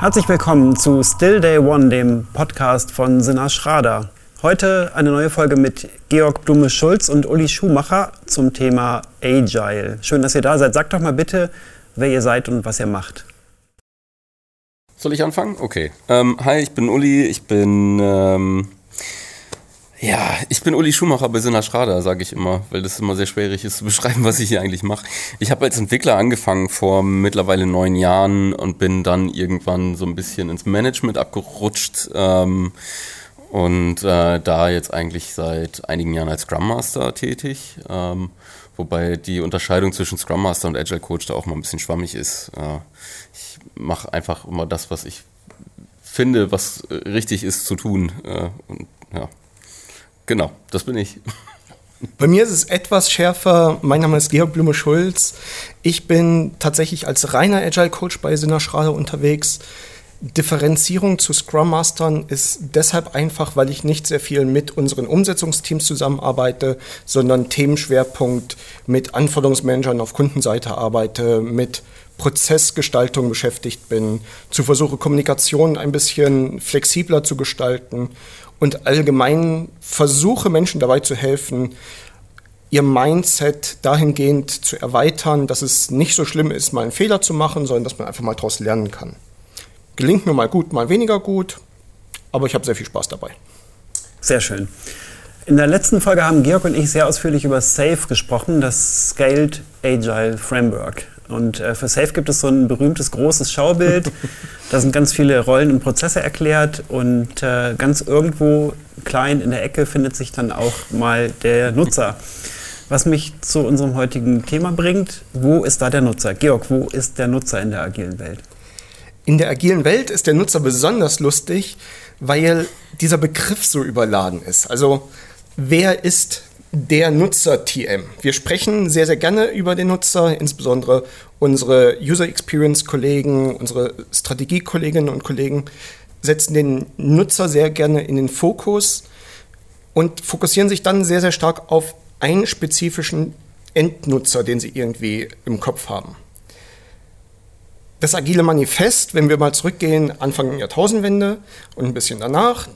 Herzlich willkommen zu Still Day One, dem Podcast von Sinna Schrader. Heute eine neue Folge mit Georg Blume-Schulz und Uli Schumacher zum Thema Agile. Schön, dass ihr da seid. Sagt doch mal bitte, wer ihr seid und was ihr macht. Soll ich anfangen? Okay. Ähm, hi, ich bin Uli. Ich bin ähm, ja, ich bin Uli Schumacher bei Sinna Schrader, sage ich immer, weil das immer sehr schwierig ist zu beschreiben, was ich hier eigentlich mache. Ich habe als Entwickler angefangen vor mittlerweile neun Jahren und bin dann irgendwann so ein bisschen ins Management abgerutscht ähm, und äh, da jetzt eigentlich seit einigen Jahren als Scrum Master tätig. Ähm, wobei die Unterscheidung zwischen Scrum Master und Agile Coach da auch mal ein bisschen schwammig ist. Äh, ich mache einfach immer das, was ich finde, was richtig ist zu tun. Äh, und ja. Genau, das bin ich. Bei mir ist es etwas schärfer. Mein Name ist Georg Blume-Schulz. Ich bin tatsächlich als reiner Agile Coach bei Sinner Schrader unterwegs. Differenzierung zu Scrum Mastern ist deshalb einfach, weil ich nicht sehr viel mit unseren Umsetzungsteams zusammenarbeite, sondern Themenschwerpunkt mit Anforderungsmanagern auf Kundenseite arbeite, mit Prozessgestaltung beschäftigt bin, zu versuche Kommunikation ein bisschen flexibler zu gestalten und allgemein versuche Menschen dabei zu helfen, ihr Mindset dahingehend zu erweitern, dass es nicht so schlimm ist, mal einen Fehler zu machen, sondern dass man einfach mal daraus lernen kann. Gelingt mir mal gut, mal weniger gut, aber ich habe sehr viel Spaß dabei. Sehr schön. In der letzten Folge haben Georg und ich sehr ausführlich über SAFE gesprochen, das Scaled Agile Framework. Und äh, für Safe gibt es so ein berühmtes großes Schaubild. da sind ganz viele Rollen und Prozesse erklärt und äh, ganz irgendwo klein in der Ecke findet sich dann auch mal der Nutzer. Was mich zu unserem heutigen Thema bringt, wo ist da der Nutzer? Georg, wo ist der Nutzer in der agilen Welt? In der agilen Welt ist der Nutzer besonders lustig, weil dieser Begriff so überladen ist. Also wer ist der Nutzer-TM. Wir sprechen sehr, sehr gerne über den Nutzer, insbesondere unsere User Experience-Kollegen, unsere Strategie-Kolleginnen und Kollegen setzen den Nutzer sehr gerne in den Fokus und fokussieren sich dann sehr, sehr stark auf einen spezifischen Endnutzer, den sie irgendwie im Kopf haben. Das agile Manifest, wenn wir mal zurückgehen, Anfang der Jahrtausendwende und ein bisschen danach,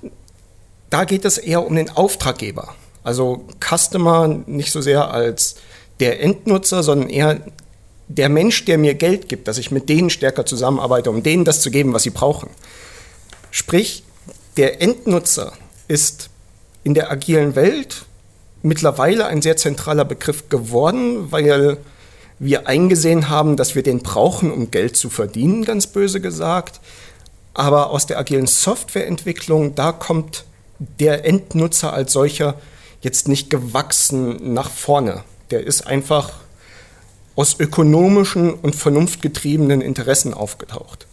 da geht es eher um den Auftraggeber. Also Customer nicht so sehr als der Endnutzer, sondern eher der Mensch, der mir Geld gibt, dass ich mit denen stärker zusammenarbeite, um denen das zu geben, was sie brauchen. Sprich, der Endnutzer ist in der agilen Welt mittlerweile ein sehr zentraler Begriff geworden, weil wir eingesehen haben, dass wir den brauchen, um Geld zu verdienen, ganz böse gesagt. Aber aus der agilen Softwareentwicklung, da kommt der Endnutzer als solcher jetzt nicht gewachsen nach vorne. Der ist einfach aus ökonomischen und vernunftgetriebenen Interessen aufgetaucht.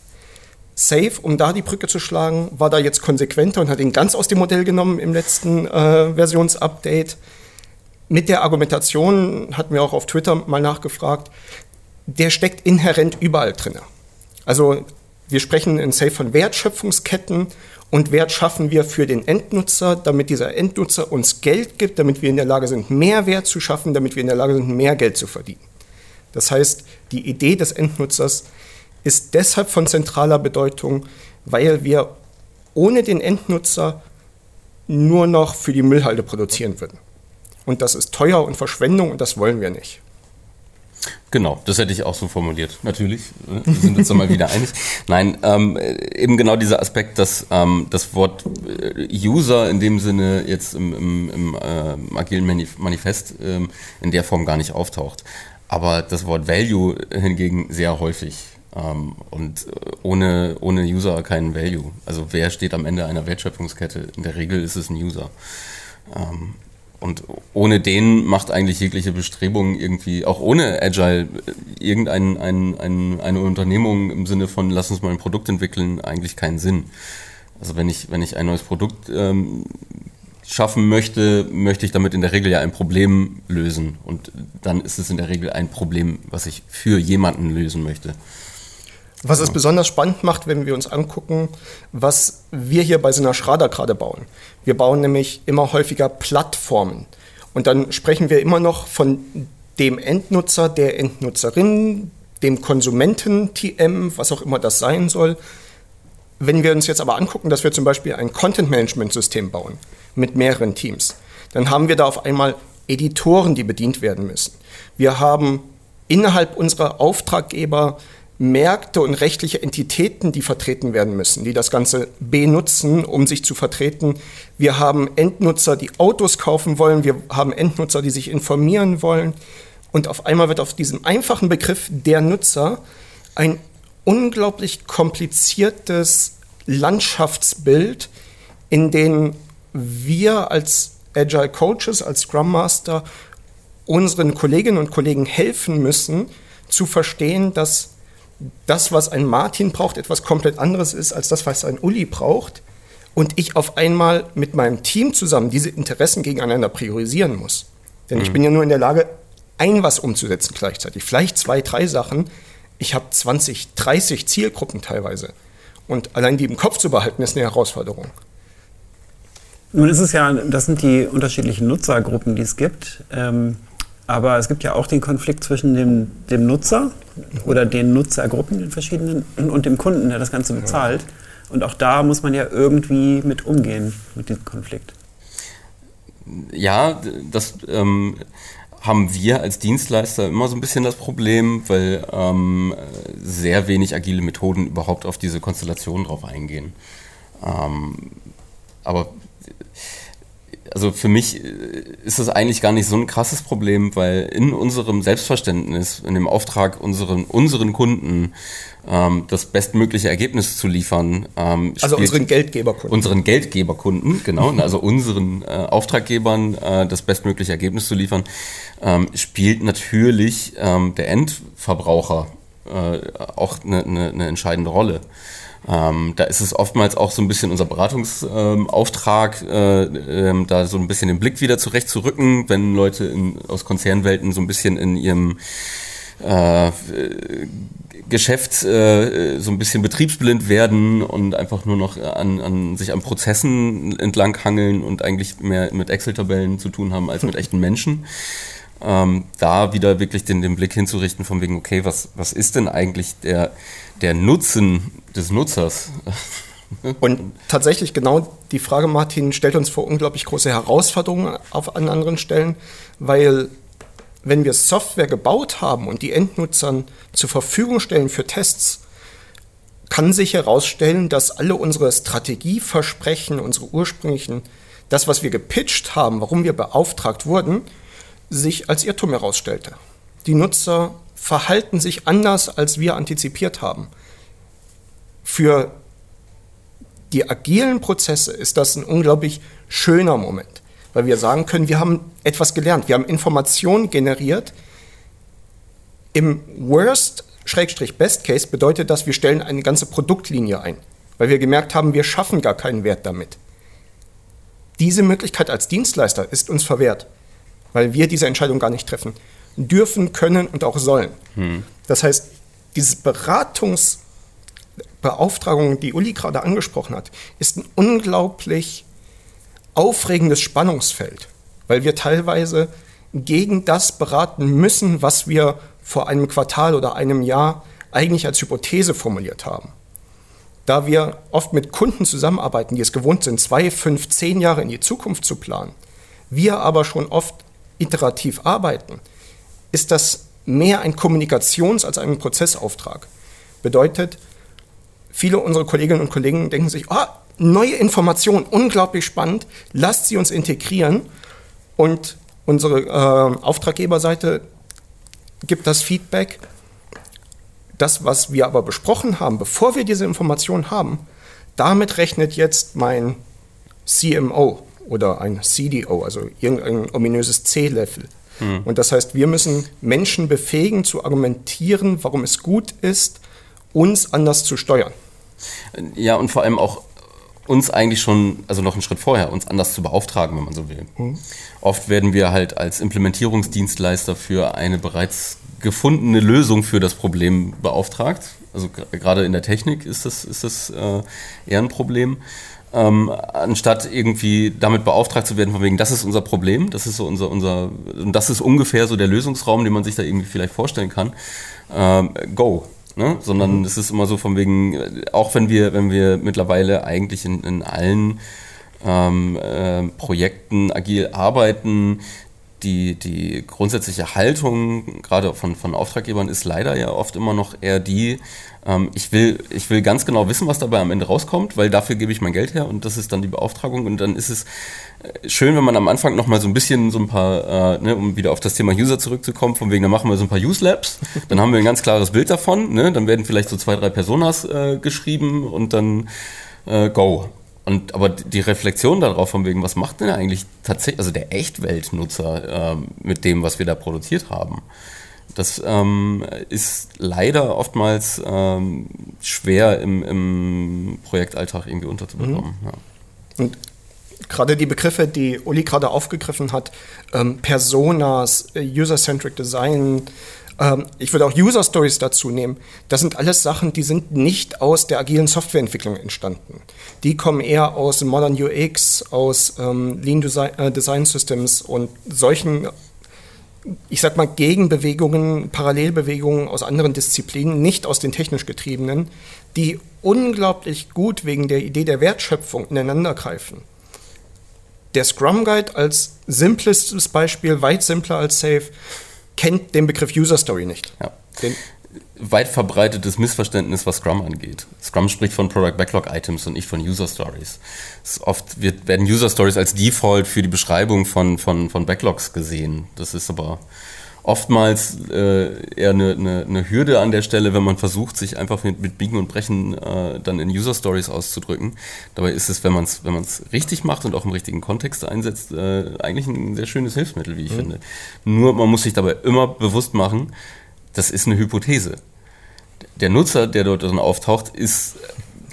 Safe, um da die Brücke zu schlagen, war da jetzt konsequenter und hat ihn ganz aus dem Modell genommen im letzten äh, Versionsupdate. Mit der Argumentation hatten wir auch auf Twitter mal nachgefragt, der steckt inhärent überall drin. Also wir sprechen in Safe von Wertschöpfungsketten und Wert schaffen wir für den Endnutzer, damit dieser Endnutzer uns Geld gibt, damit wir in der Lage sind, mehr Wert zu schaffen, damit wir in der Lage sind, mehr Geld zu verdienen. Das heißt, die Idee des Endnutzers ist deshalb von zentraler Bedeutung, weil wir ohne den Endnutzer nur noch für die Müllhalde produzieren würden. Und das ist teuer und Verschwendung und das wollen wir nicht. Genau, das hätte ich auch so formuliert. Natürlich, ne? wir sind uns mal wieder einig. Nein, ähm, eben genau dieser Aspekt, dass ähm, das Wort äh, User in dem Sinne jetzt im, im, im äh, agilen Manifest ähm, in der Form gar nicht auftaucht. Aber das Wort Value hingegen sehr häufig. Ähm, und äh, ohne, ohne User keinen Value. Also wer steht am Ende einer Wertschöpfungskette? In der Regel ist es ein User. Und ohne den macht eigentlich jegliche Bestrebung irgendwie, auch ohne Agile, irgendein ein, ein, eine Unternehmung im Sinne von, lass uns mal ein Produkt entwickeln, eigentlich keinen Sinn. Also wenn ich, wenn ich ein neues Produkt ähm, schaffen möchte, möchte ich damit in der Regel ja ein Problem lösen. Und dann ist es in der Regel ein Problem, was ich für jemanden lösen möchte. Was es besonders spannend macht, wenn wir uns angucken, was wir hier bei Sina Schrader gerade bauen. Wir bauen nämlich immer häufiger Plattformen. Und dann sprechen wir immer noch von dem Endnutzer, der Endnutzerin, dem Konsumenten-TM, was auch immer das sein soll. wenn wir uns jetzt aber angucken, dass wir zum Beispiel ein Content-Management-System bauen mit mehreren Teams, dann haben wir da auf einmal Editoren, die bedient werden müssen. Wir haben innerhalb unserer Auftraggeber Märkte und rechtliche Entitäten, die vertreten werden müssen, die das Ganze benutzen, um sich zu vertreten. Wir haben Endnutzer, die Autos kaufen wollen. Wir haben Endnutzer, die sich informieren wollen. Und auf einmal wird auf diesem einfachen Begriff der Nutzer ein unglaublich kompliziertes Landschaftsbild, in dem wir als Agile Coaches, als Scrum Master unseren Kolleginnen und Kollegen helfen müssen, zu verstehen, dass das, was ein Martin braucht, etwas komplett anderes ist als das, was ein Uli braucht. Und ich auf einmal mit meinem Team zusammen diese Interessen gegeneinander priorisieren muss. Denn mhm. ich bin ja nur in der Lage, ein was umzusetzen gleichzeitig. Vielleicht zwei, drei Sachen, ich habe 20, 30 Zielgruppen teilweise. Und allein die im Kopf zu behalten, ist eine Herausforderung. Nun ist es ja, das sind die unterschiedlichen Nutzergruppen, die es gibt. Ähm, aber es gibt ja auch den Konflikt zwischen dem, dem Nutzer oder den Nutzergruppen, den verschiedenen, und dem Kunden, der das Ganze bezahlt. Und auch da muss man ja irgendwie mit umgehen, mit diesem Konflikt. Ja, das ähm, haben wir als Dienstleister immer so ein bisschen das Problem, weil ähm, sehr wenig agile Methoden überhaupt auf diese Konstellation drauf eingehen. Ähm, aber also für mich ist das eigentlich gar nicht so ein krasses Problem, weil in unserem Selbstverständnis, in dem Auftrag, unseren, unseren Kunden ähm, das bestmögliche Ergebnis zu liefern. Ähm, also unseren Geldgeberkunden. Unseren Geldgeberkunden, genau. also unseren äh, Auftraggebern äh, das bestmögliche Ergebnis zu liefern, ähm, spielt natürlich ähm, der Endverbraucher äh, auch eine, eine, eine entscheidende Rolle. Ähm, da ist es oftmals auch so ein bisschen unser Beratungsauftrag, äh, äh, da so ein bisschen den Blick wieder zurechtzurücken, wenn Leute in, aus Konzernwelten so ein bisschen in ihrem äh, Geschäft äh, so ein bisschen betriebsblind werden und einfach nur noch an, an sich an Prozessen entlang hangeln und eigentlich mehr mit Excel-Tabellen zu tun haben als mit echten Menschen. Ähm, da wieder wirklich den, den Blick hinzurichten von wegen, okay, was, was ist denn eigentlich der, der Nutzen des Nutzers? Und tatsächlich genau die Frage, Martin, stellt uns vor unglaublich große Herausforderungen auf, an anderen Stellen, weil wenn wir Software gebaut haben und die Endnutzern zur Verfügung stellen für Tests, kann sich herausstellen, dass alle unsere Strategieversprechen, unsere ursprünglichen, das, was wir gepitcht haben, warum wir beauftragt wurden, sich als Irrtum herausstellte. Die Nutzer verhalten sich anders, als wir antizipiert haben. Für die agilen Prozesse ist das ein unglaublich schöner Moment, weil wir sagen können, wir haben etwas gelernt, wir haben Informationen generiert. Im Worst, Schrägstrich Best Case bedeutet das, wir stellen eine ganze Produktlinie ein, weil wir gemerkt haben, wir schaffen gar keinen Wert damit. Diese Möglichkeit als Dienstleister ist uns verwehrt, weil wir diese Entscheidung gar nicht treffen dürfen, können und auch sollen. Hm. Das heißt, diese Beratungsbeauftragung, die Uli gerade angesprochen hat, ist ein unglaublich aufregendes Spannungsfeld, weil wir teilweise gegen das beraten müssen, was wir vor einem Quartal oder einem Jahr eigentlich als Hypothese formuliert haben. Da wir oft mit Kunden zusammenarbeiten, die es gewohnt sind, zwei, fünf, zehn Jahre in die Zukunft zu planen, wir aber schon oft iterativ arbeiten, ist das mehr ein Kommunikations- als ein Prozessauftrag. Bedeutet, viele unserer Kolleginnen und Kollegen denken sich, oh, neue Informationen, unglaublich spannend, lasst sie uns integrieren. Und unsere äh, Auftraggeberseite gibt das Feedback, das, was wir aber besprochen haben, bevor wir diese Informationen haben, damit rechnet jetzt mein CMO oder ein CDO, also irgendein ominöses C-Level. Mhm. Und das heißt, wir müssen Menschen befähigen zu argumentieren, warum es gut ist, uns anders zu steuern. Ja, und vor allem auch uns eigentlich schon, also noch einen Schritt vorher, uns anders zu beauftragen, wenn man so will. Mhm. Oft werden wir halt als Implementierungsdienstleister für eine bereits gefundene Lösung für das Problem beauftragt. Also gerade in der Technik ist das, ist das äh, eher ein Problem ähm, anstatt irgendwie damit beauftragt zu werden, von wegen, das ist unser Problem, das ist so unser, unser, und das ist ungefähr so der Lösungsraum, den man sich da irgendwie vielleicht vorstellen kann. Ähm, go. ne? sondern mhm. es ist immer so von wegen, auch wenn wir, wenn wir mittlerweile eigentlich in, in allen ähm, äh, Projekten agil arbeiten, die, die grundsätzliche Haltung, gerade von, von Auftraggebern, ist leider ja oft immer noch eher die, ähm, ich, will, ich will ganz genau wissen, was dabei am Ende rauskommt, weil dafür gebe ich mein Geld her und das ist dann die Beauftragung. Und dann ist es äh, schön, wenn man am Anfang noch mal so ein bisschen so ein paar, äh, ne, um wieder auf das Thema User zurückzukommen, von wegen, dann machen wir so ein paar Use Labs, dann haben wir ein ganz klares Bild davon, ne, dann werden vielleicht so zwei, drei Personas äh, geschrieben und dann äh, go. Und aber die Reflexion darauf, von wegen, was macht denn eigentlich tatsächlich, also der Echtweltnutzer äh, mit dem, was wir da produziert haben? Das ähm, ist leider oftmals ähm, schwer im, im, Projektalltag irgendwie unterzubekommen. Mhm. Ja. Und gerade die Begriffe, die Uli gerade aufgegriffen hat, ähm, Personas, äh, User-Centric Design, ähm, ich würde auch User Stories dazu nehmen. Das sind alles Sachen, die sind nicht aus der agilen Softwareentwicklung entstanden. Die kommen eher aus Modern UX, aus ähm, Lean Design, äh, Design Systems und solchen ich sag mal, Gegenbewegungen, Parallelbewegungen aus anderen Disziplinen, nicht aus den technisch getriebenen, die unglaublich gut wegen der Idee der Wertschöpfung ineinandergreifen. Der Scrum Guide als simplestes Beispiel, weit simpler als Safe, kennt den Begriff User Story nicht. Ja. Den weit verbreitetes Missverständnis, was Scrum angeht. Scrum spricht von Product Backlog Items und nicht von User Stories. oft wird, werden User Stories als Default für die Beschreibung von, von, von Backlogs gesehen. Das ist aber oftmals äh, eher eine, eine, eine, Hürde an der Stelle, wenn man versucht, sich einfach mit, mit Biegen und Brechen äh, dann in User Stories auszudrücken. Dabei ist es, wenn man es wenn richtig macht und auch im richtigen Kontext einsetzt, äh, eigentlich ein sehr schönes Hilfsmittel, wie ich mhm. finde. Nur man muss sich dabei immer bewusst machen, das ist eine Hypothese. Der Nutzer, der dort dann auftaucht, ist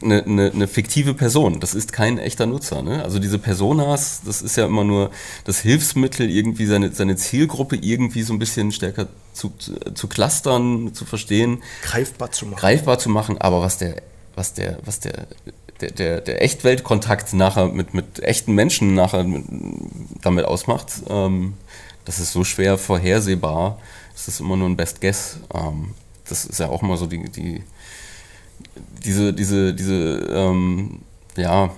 eine, eine, eine fiktive Person. Das ist kein echter Nutzer. Ne? Also diese Personas, das ist ja immer nur das Hilfsmittel, irgendwie seine, seine Zielgruppe irgendwie so ein bisschen stärker zu, zu, zu clustern, zu verstehen. Greifbar zu machen. Greifbar zu machen. Aber was der, was der, was der, der, der, der Echtweltkontakt nachher mit, mit echten Menschen nachher mit, damit ausmacht, ähm, das ist so schwer vorhersehbar. Das ist immer nur ein Best Guess. Ähm, das ist ja auch immer so die, die diese, diese, diese, ähm, ja,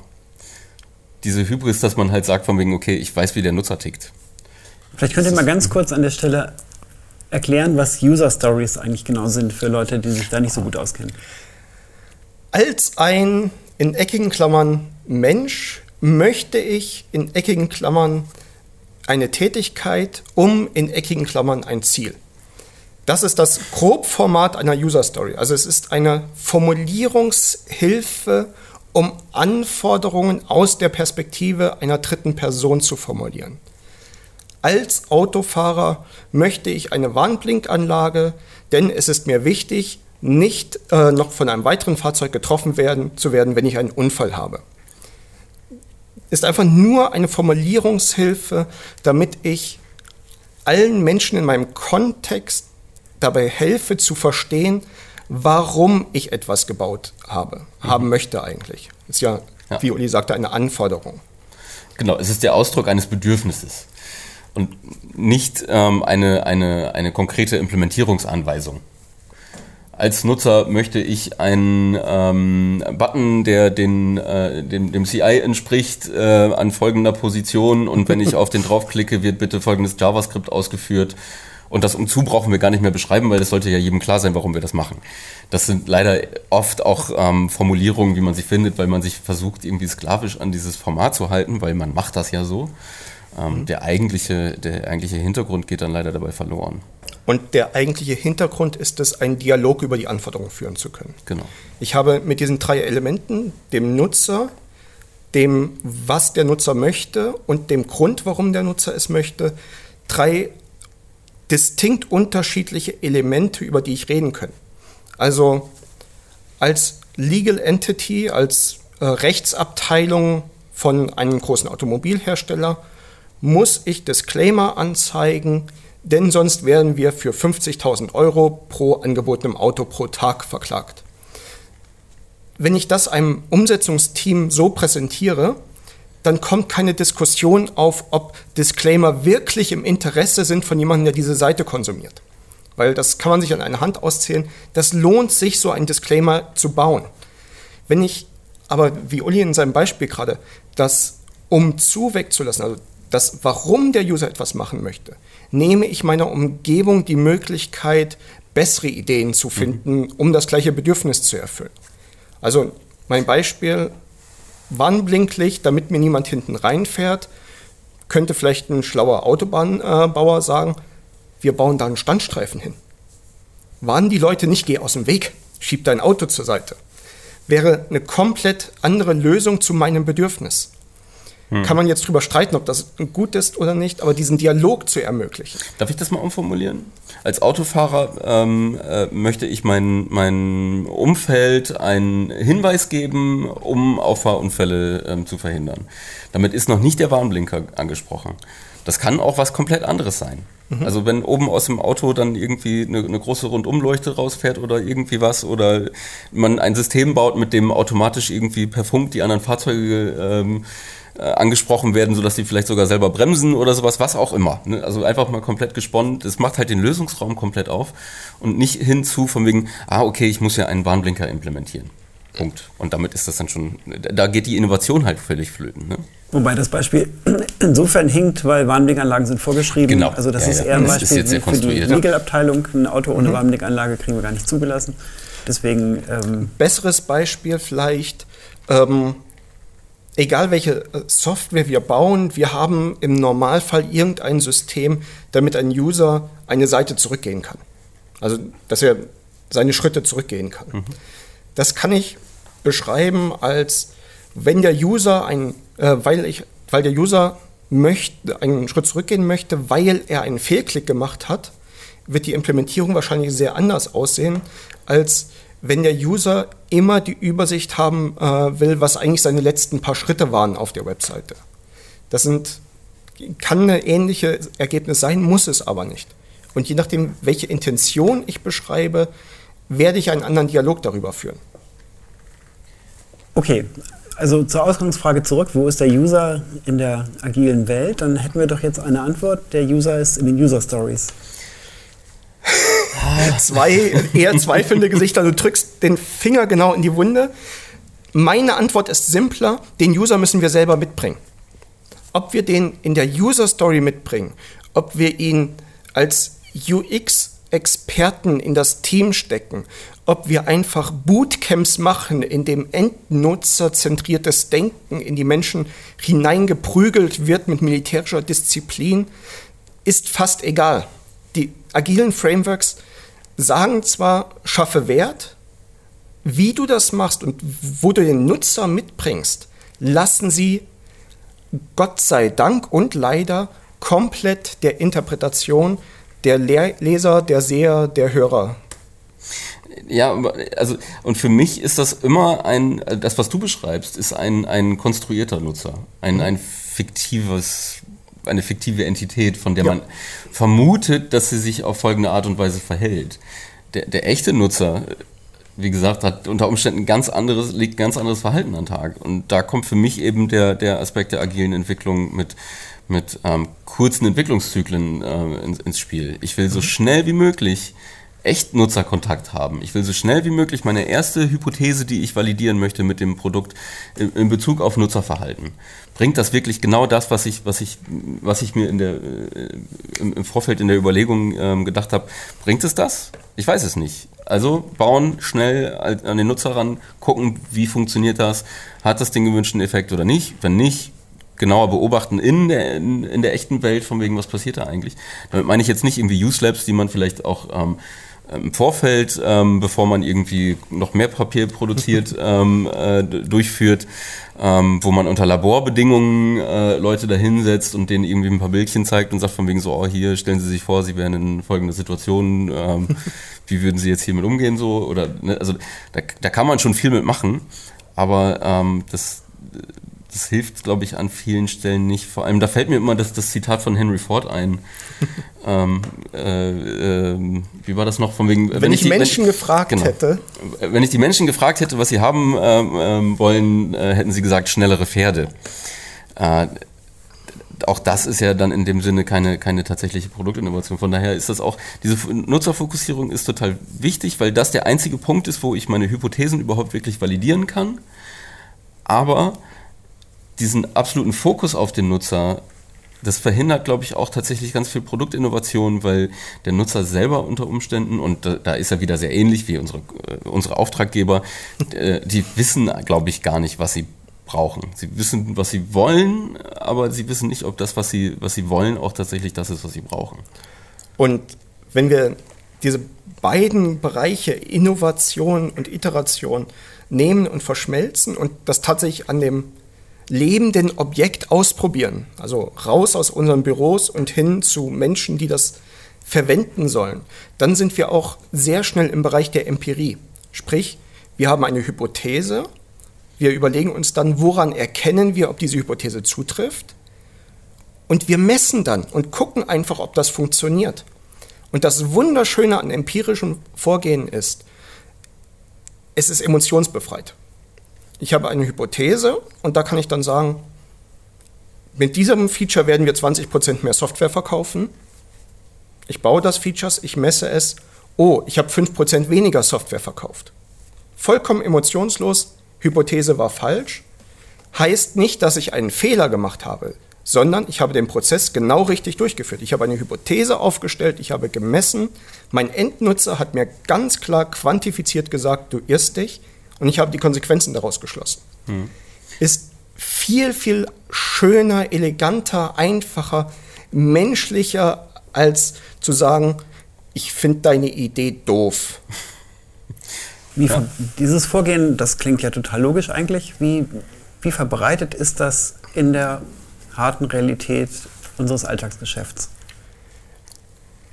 diese Hybris, dass man halt sagt von wegen, okay, ich weiß, wie der Nutzer tickt. Vielleicht könnt ihr mal ganz kurz an der Stelle erklären, was User Stories eigentlich genau sind für Leute, die sich da nicht so gut auskennen. Als ein in eckigen Klammern Mensch möchte ich in eckigen Klammern eine Tätigkeit um in eckigen Klammern ein Ziel. Das ist das Grobformat einer User Story. Also es ist eine Formulierungshilfe, um Anforderungen aus der Perspektive einer dritten Person zu formulieren. Als Autofahrer möchte ich eine Warnblinkanlage, denn es ist mir wichtig, nicht äh, noch von einem weiteren Fahrzeug getroffen werden, zu werden, wenn ich einen Unfall habe. Ist einfach nur eine Formulierungshilfe, damit ich allen Menschen in meinem Kontext dabei helfe zu verstehen, warum ich etwas gebaut habe, mhm. haben möchte eigentlich. Das ist ja, ja, wie Uli sagte, eine Anforderung. Genau, es ist der Ausdruck eines Bedürfnisses und nicht ähm, eine, eine, eine konkrete Implementierungsanweisung. Als Nutzer möchte ich einen ähm, Button, der den, äh, dem, dem CI entspricht, äh, an folgender Position und wenn ich auf den draufklicke, wird bitte folgendes JavaScript ausgeführt und das Umzu brauchen wir gar nicht mehr beschreiben, weil es sollte ja jedem klar sein, warum wir das machen. Das sind leider oft auch ähm, Formulierungen, wie man sie findet, weil man sich versucht, irgendwie sklavisch an dieses Format zu halten, weil man macht das ja so. Ähm, mhm. der, eigentliche, der eigentliche Hintergrund geht dann leider dabei verloren. Und der eigentliche Hintergrund ist es, einen Dialog über die Anforderungen führen zu können. Genau. Ich habe mit diesen drei Elementen, dem Nutzer, dem, was der Nutzer möchte und dem Grund, warum der Nutzer es möchte, drei distinkt unterschiedliche Elemente, über die ich reden kann. Also als Legal Entity, als äh, Rechtsabteilung von einem großen Automobilhersteller muss ich Disclaimer anzeigen, denn sonst werden wir für 50.000 Euro pro angebotenem Auto pro Tag verklagt. Wenn ich das einem Umsetzungsteam so präsentiere, dann kommt keine Diskussion auf, ob Disclaimer wirklich im Interesse sind von jemandem, der diese Seite konsumiert. weil das kann man sich an einer Hand auszählen. Das lohnt sich, so einen Disclaimer zu bauen. Wenn ich aber, wie Uli in seinem Beispiel gerade, das um zu wegzulassen, also das, warum der User etwas machen möchte, nehme ich meiner Umgebung die Möglichkeit, bessere Ideen zu finden, mhm. um das gleiche Bedürfnis zu erfüllen. Also mein Beispiel, Warnblinklicht, damit mir niemand hinten reinfährt, könnte vielleicht ein schlauer Autobahnbauer sagen, wir bauen da einen Standstreifen hin. Warnen die Leute nicht, geh aus dem Weg, schieb dein Auto zur Seite. Wäre eine komplett andere Lösung zu meinem Bedürfnis. Hm. Kann man jetzt drüber streiten, ob das gut ist oder nicht, aber diesen Dialog zu ermöglichen. Darf ich das mal umformulieren? Als Autofahrer ähm, äh, möchte ich mein, mein Umfeld einen Hinweis geben, um Auffahrunfälle ähm, zu verhindern. Damit ist noch nicht der Warnblinker angesprochen. Das kann auch was komplett anderes sein. Mhm. Also wenn oben aus dem Auto dann irgendwie eine, eine, große Rundumleuchte rausfährt oder irgendwie was oder man ein System baut, mit dem automatisch irgendwie per Funk die anderen Fahrzeuge ähm, äh, angesprochen werden, sodass die vielleicht sogar selber bremsen oder sowas, was auch immer. Ne? Also einfach mal komplett gesponnen. Das macht halt den Lösungsraum komplett auf und nicht hinzu von wegen, ah, okay, ich muss ja einen Warnblinker implementieren. Punkt. Und damit ist das dann schon, da geht die Innovation halt völlig flöten. Ne? Wobei das Beispiel insofern hinkt, weil Warnblinkanlagen sind vorgeschrieben. Genau. Also das ja, ist eher ein Beispiel für die Legal-Abteilung. Ein Auto ohne mhm. Warnblinkanlage kriegen wir gar nicht zugelassen. Deswegen. Ähm Besseres Beispiel vielleicht. Ähm, egal welche äh, Software wir bauen, wir haben im Normalfall irgendein System, damit ein User eine Seite zurückgehen kann. Also, dass er seine Schritte zurückgehen kann. Mhm. Das kann ich beschreiben als, wenn der User ein, äh, weil ich, weil der User möchte, einen Schritt zurückgehen möchte, weil er einen Fehlklick gemacht hat, wird die Implementierung wahrscheinlich sehr anders aussehen, als wenn der User immer die Übersicht haben äh, will, was eigentlich seine letzten paar Schritte waren auf der Webseite. Das sind, kann eine ähnliche Ergebnis sein, muss es aber nicht. Und je nachdem, welche Intention ich beschreibe, werde ich einen anderen Dialog darüber führen. Okay, also zur Ausgangsfrage zurück, wo ist der User in der agilen Welt? Dann hätten wir doch jetzt eine Antwort, der User ist in den User Stories. Zwei eher zweifelnde Gesichter. Du drückst den Finger genau in die Wunde. Meine Antwort ist simpler. Den User müssen wir selber mitbringen. Ob wir den in der User Story mitbringen, ob wir ihn als UX-Experten in das Team stecken, ob wir einfach Bootcamps machen, in dem endnutzerzentriertes Denken in die Menschen hineingeprügelt wird mit militärischer Disziplin, ist fast egal. Die agilen Frameworks sagen zwar, schaffe Wert, wie du das machst und wo du den Nutzer mitbringst, lassen sie Gott sei Dank und leider komplett der Interpretation der Leser, der Seher, der Hörer. Ja, also und für mich ist das immer ein, das was du beschreibst, ist ein, ein konstruierter Nutzer, ein, ein fiktives eine fiktive Entität, von der ja. man vermutet, dass sie sich auf folgende Art und Weise verhält. Der, der echte Nutzer, wie gesagt, hat unter Umständen ganz anderes, legt ganz anderes Verhalten an den Tag. Und da kommt für mich eben der, der Aspekt der agilen Entwicklung mit, mit ähm, kurzen Entwicklungszyklen äh, ins, ins, Spiel. Ich will so mhm. schnell wie möglich echt Nutzerkontakt haben. Ich will so schnell wie möglich meine erste Hypothese, die ich validieren möchte mit dem Produkt in, Bezug auf Nutzerverhalten. Bringt das wirklich genau das, was ich, was ich, was ich mir in der, äh, im, Vorfeld in der Überlegung ähm, gedacht habe? Bringt es das? Ich weiß es nicht. Also bauen, schnell an den Nutzer ran, gucken, wie funktioniert das, hat das den gewünschten Effekt oder nicht. Wenn nicht, genauer beobachten in der, in, in der echten Welt, von wegen, was passiert da eigentlich. Damit meine ich jetzt nicht irgendwie Use-Labs, die man vielleicht auch ähm, im Vorfeld, ähm, bevor man irgendwie noch mehr Papier produziert, ähm, äh, durchführt, ähm, wo man unter Laborbedingungen äh, Leute da hinsetzt und denen irgendwie ein paar Bildchen zeigt und sagt von wegen so, oh, hier stellen Sie sich vor, Sie wären in folgender Situation, ähm, wie würden Sie jetzt hiermit umgehen so oder ne? also da, da kann man schon viel mitmachen, aber ähm, das das hilft, glaube ich, an vielen Stellen nicht. Vor allem, da fällt mir immer das, das Zitat von Henry Ford ein. ähm, äh, äh, wie war das noch? Von wegen, wenn, wenn ich die Menschen wenn, gefragt genau, hätte. Wenn ich die Menschen gefragt hätte, was sie haben ähm, ähm wollen, äh, hätten sie gesagt, schnellere Pferde. Äh, auch das ist ja dann in dem Sinne keine, keine tatsächliche Produktinnovation. Von daher ist das auch, diese Nutzerfokussierung ist total wichtig, weil das der einzige Punkt ist, wo ich meine Hypothesen überhaupt wirklich validieren kann. Aber diesen absoluten Fokus auf den Nutzer, das verhindert, glaube ich, auch tatsächlich ganz viel Produktinnovation, weil der Nutzer selber unter Umständen, und da, da ist er wieder sehr ähnlich wie unsere, äh, unsere Auftraggeber, äh, die wissen, glaube ich, gar nicht, was sie brauchen. Sie wissen, was sie wollen, aber sie wissen nicht, ob das, was sie, was sie wollen, auch tatsächlich das ist, was sie brauchen. Und wenn wir diese beiden Bereiche Innovation und Iteration nehmen und verschmelzen und das tatsächlich an dem lebenden Objekt ausprobieren, also raus aus unseren Büros und hin zu Menschen, die das verwenden sollen, dann sind wir auch sehr schnell im Bereich der Empirie. Sprich, wir haben eine Hypothese, wir überlegen uns dann, woran erkennen wir, ob diese Hypothese zutrifft. Und wir messen dann und gucken einfach, ob das funktioniert. Und das Wunderschöne an empirischem Vorgehen ist, es ist emotionsbefreit. Ich habe eine Hypothese und da kann ich dann sagen, mit diesem Feature werden wir 20% mehr Software verkaufen. Ich baue das Features, ich messe es. Oh, ich habe 5% weniger Software verkauft. Vollkommen emotionslos, Hypothese war falsch, heißt nicht, dass ich einen Fehler gemacht habe, sondern ich habe den Prozess genau richtig durchgeführt. Ich habe eine Hypothese aufgestellt, ich habe gemessen, mein Endnutzer hat mir ganz klar quantifiziert gesagt, du irrst dich und ich habe die Konsequenzen daraus geschlossen. Hm. Ist viel, viel schöner, eleganter, einfacher, menschlicher, als zu sagen, ich finde deine Idee doof. Wie ja. Dieses Vorgehen, das klingt ja total logisch eigentlich. Wie, wie verbreitet ist das in der harten Realität unseres Alltagsgeschäfts?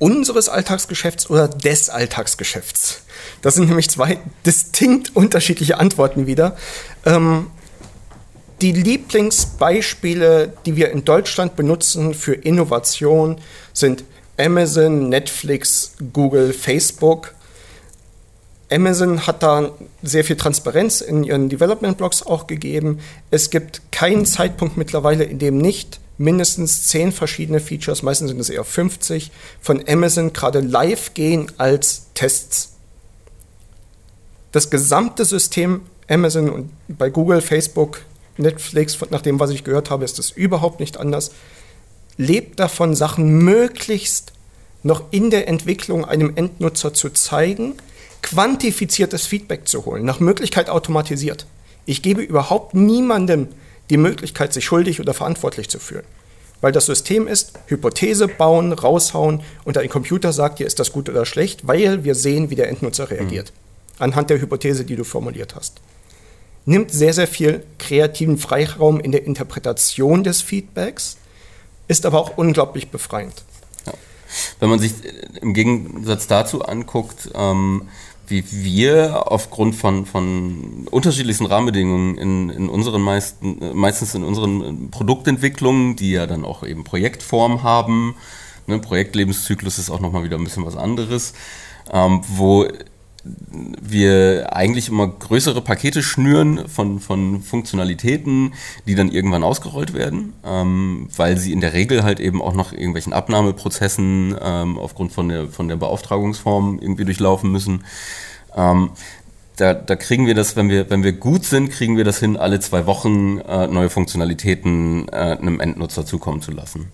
Unseres Alltagsgeschäfts oder des Alltagsgeschäfts? Das sind nämlich zwei distinkt unterschiedliche Antworten wieder. Ähm, die Lieblingsbeispiele, die wir in Deutschland benutzen für Innovation, sind Amazon, Netflix, Google, Facebook. Amazon hat da sehr viel Transparenz in ihren Development-Blogs auch gegeben. Es gibt keinen Zeitpunkt mittlerweile, in dem nicht mindestens zehn verschiedene Features, meistens sind es eher 50, von Amazon gerade live gehen als Tests. Das gesamte System Amazon und bei Google, Facebook, Netflix, nach dem, was ich gehört habe, ist es überhaupt nicht anders, lebt davon, Sachen möglichst noch in der Entwicklung einem Endnutzer zu zeigen – quantifiziertes Feedback zu holen, nach Möglichkeit automatisiert. Ich gebe überhaupt niemandem die Möglichkeit, sich schuldig oder verantwortlich zu fühlen. Weil das System ist, Hypothese bauen, raushauen und ein Computer sagt dir, ist das gut oder schlecht, weil wir sehen, wie der Endnutzer reagiert. Mhm. Anhand der Hypothese, die du formuliert hast. Nimmt sehr, sehr viel kreativen Freiraum in der Interpretation des Feedbacks, ist aber auch unglaublich befreiend. Ja. Wenn man sich im Gegensatz dazu anguckt, ähm, wie wir aufgrund von, von unterschiedlichsten Rahmenbedingungen in, in unseren meisten, meistens in unseren Produktentwicklungen, die ja dann auch eben Projektform haben, ne, Projektlebenszyklus ist auch nochmal wieder ein bisschen was anderes, ähm, wo wir eigentlich immer größere Pakete schnüren von, von Funktionalitäten, die dann irgendwann ausgerollt werden, ähm, weil sie in der Regel halt eben auch noch irgendwelchen Abnahmeprozessen ähm, aufgrund von der, von der Beauftragungsform irgendwie durchlaufen müssen. Ähm, da, da, kriegen wir das, wenn wir, wenn wir gut sind, kriegen wir das hin, alle zwei Wochen äh, neue Funktionalitäten äh, einem Endnutzer zukommen zu lassen.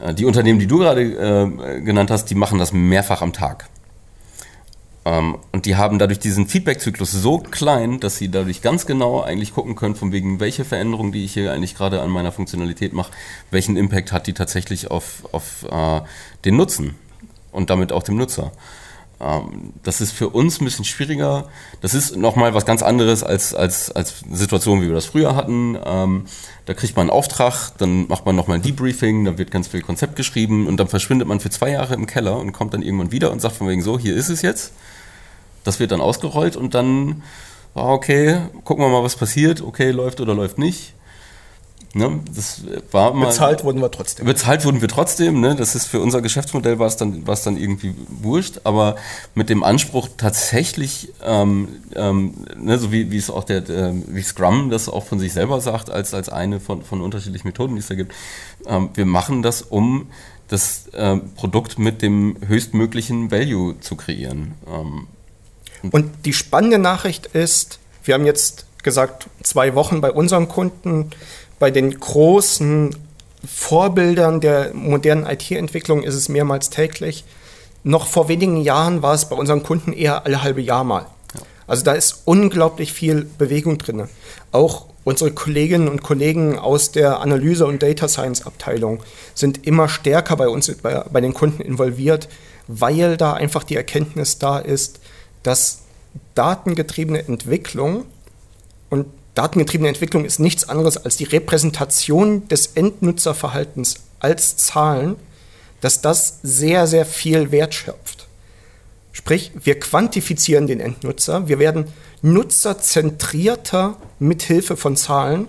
Äh, die Unternehmen, die du gerade äh, genannt hast, die machen das mehrfach am Tag. Ähm, und die haben dadurch diesen Feedback-Zyklus so klein, dass sie dadurch ganz genau eigentlich gucken können, von wegen, welche Veränderung, die ich hier eigentlich gerade an meiner Funktionalität mache, welchen Impact hat die tatsächlich auf, auf äh, den Nutzen und damit auch dem Nutzer. Ähm, das ist für uns ein bisschen schwieriger. Das ist nochmal was ganz anderes als, als, als Situation, wie wir das früher hatten. Ähm, da kriegt man einen Auftrag, dann macht man nochmal ein Debriefing, dann wird ganz viel Konzept geschrieben und dann verschwindet man für zwei Jahre im Keller und kommt dann irgendwann wieder und sagt von wegen so, hier ist es jetzt. Das wird dann ausgerollt und dann, ah, okay, gucken wir mal, was passiert. Okay, läuft oder läuft nicht. Ne? Das war mal, bezahlt wurden wir trotzdem. Bezahlt wurden wir trotzdem. Ne? Das ist für unser Geschäftsmodell war es dann, dann irgendwie wurscht. Aber mit dem Anspruch tatsächlich, ähm, ähm, ne, so wie, wie es auch der, der, wie Scrum das auch von sich selber sagt, als, als eine von, von unterschiedlichen Methoden, die es da gibt, ähm, wir machen das, um das äh, Produkt mit dem höchstmöglichen Value zu kreieren. Ähm, und die spannende Nachricht ist, wir haben jetzt gesagt, zwei Wochen bei unseren Kunden bei den großen Vorbildern der modernen IT-Entwicklung ist es mehrmals täglich. Noch vor wenigen Jahren war es bei unseren Kunden eher alle halbe Jahr mal. Also da ist unglaublich viel Bewegung drin. Auch unsere Kolleginnen und Kollegen aus der Analyse- und Data Science-Abteilung sind immer stärker bei uns, bei, bei den Kunden involviert, weil da einfach die Erkenntnis da ist, dass datengetriebene Entwicklung und Datengetriebene Entwicklung ist nichts anderes als die Repräsentation des Endnutzerverhaltens als Zahlen, dass das sehr, sehr viel Wert schöpft. Sprich, wir quantifizieren den Endnutzer, wir werden nutzerzentrierter mit Hilfe von Zahlen.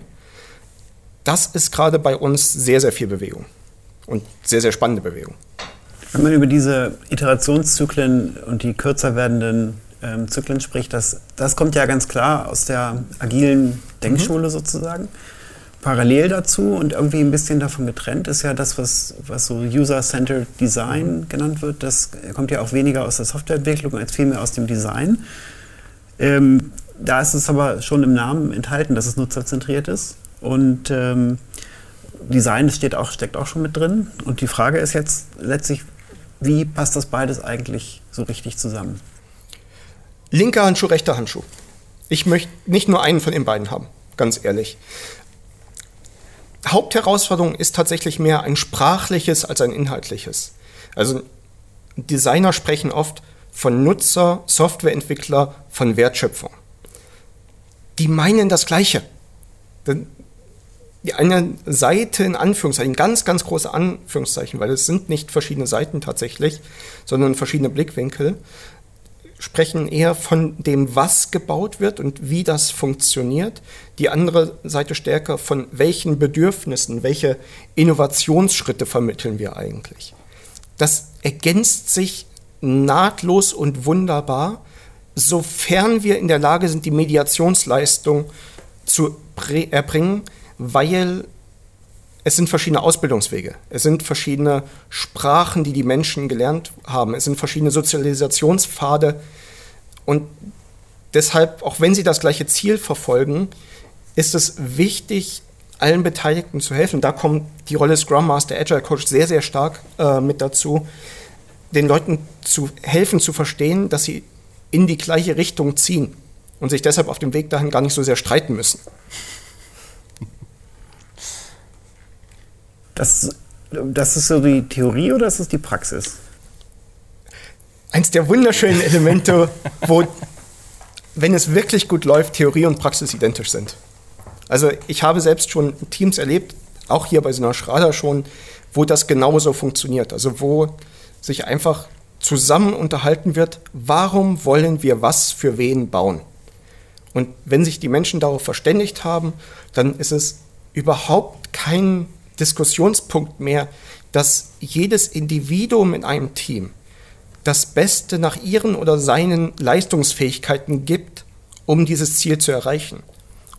Das ist gerade bei uns sehr, sehr viel Bewegung und sehr, sehr spannende Bewegung. Wenn man über diese Iterationszyklen und die kürzer werdenden ähm, Zyklen spricht, das, das kommt ja ganz klar aus der agilen Denkschule mhm. sozusagen. Parallel dazu und irgendwie ein bisschen davon getrennt ist ja das, was, was so User-Centered Design mhm. genannt wird. Das kommt ja auch weniger aus der Softwareentwicklung als vielmehr aus dem Design. Ähm, da ist es aber schon im Namen enthalten, dass es nutzerzentriert ist. Und ähm, Design steht auch, steckt auch schon mit drin. Und die Frage ist jetzt letztlich, wie passt das beides eigentlich so richtig zusammen? Linker Handschuh, rechter Handschuh. Ich möchte nicht nur einen von den beiden haben, ganz ehrlich. Hauptherausforderung ist tatsächlich mehr ein sprachliches als ein inhaltliches. Also Designer sprechen oft von Nutzer, Softwareentwickler, von Wertschöpfung. Die meinen das Gleiche. Die eine Seite in Anführungszeichen, ganz, ganz große Anführungszeichen, weil es sind nicht verschiedene Seiten tatsächlich, sondern verschiedene Blickwinkel, sprechen eher von dem, was gebaut wird und wie das funktioniert. Die andere Seite stärker von welchen Bedürfnissen, welche Innovationsschritte vermitteln wir eigentlich. Das ergänzt sich nahtlos und wunderbar, sofern wir in der Lage sind, die Mediationsleistung zu erbringen, weil es sind verschiedene Ausbildungswege. Es sind verschiedene Sprachen, die die Menschen gelernt haben. Es sind verschiedene Sozialisationspfade. Und deshalb, auch wenn sie das gleiche Ziel verfolgen, ist es wichtig, allen Beteiligten zu helfen. Da kommt die Rolle Scrum Master, Agile Coach sehr, sehr stark äh, mit dazu, den Leuten zu helfen, zu verstehen, dass sie in die gleiche Richtung ziehen und sich deshalb auf dem Weg dahin gar nicht so sehr streiten müssen. Das, das ist so die Theorie oder ist es die Praxis? Eins der wunderschönen Elemente, wo, wenn es wirklich gut läuft, Theorie und Praxis identisch sind. Also ich habe selbst schon Teams erlebt, auch hier bei Sina Schrader schon, wo das genauso funktioniert. Also wo sich einfach zusammen unterhalten wird, warum wollen wir was für wen bauen. Und wenn sich die Menschen darauf verständigt haben, dann ist es überhaupt kein Diskussionspunkt mehr, dass jedes Individuum in einem Team das Beste nach ihren oder seinen Leistungsfähigkeiten gibt, um dieses Ziel zu erreichen.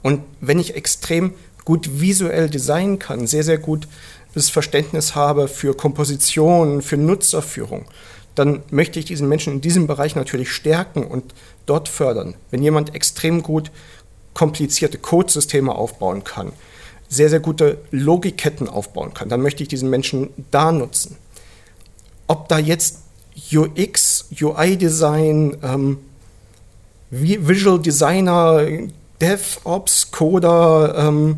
Und wenn ich extrem gut visuell designen kann, sehr, sehr gut das Verständnis habe für Komposition, für Nutzerführung, dann möchte ich diesen Menschen in diesem Bereich natürlich stärken und dort fördern. Wenn jemand extrem gut komplizierte Codesysteme aufbauen kann, sehr, sehr gute Logikketten aufbauen kann, dann möchte ich diesen Menschen da nutzen. Ob da jetzt UX, UI-Design, ähm, Visual Designer, DevOps, Coder, ähm,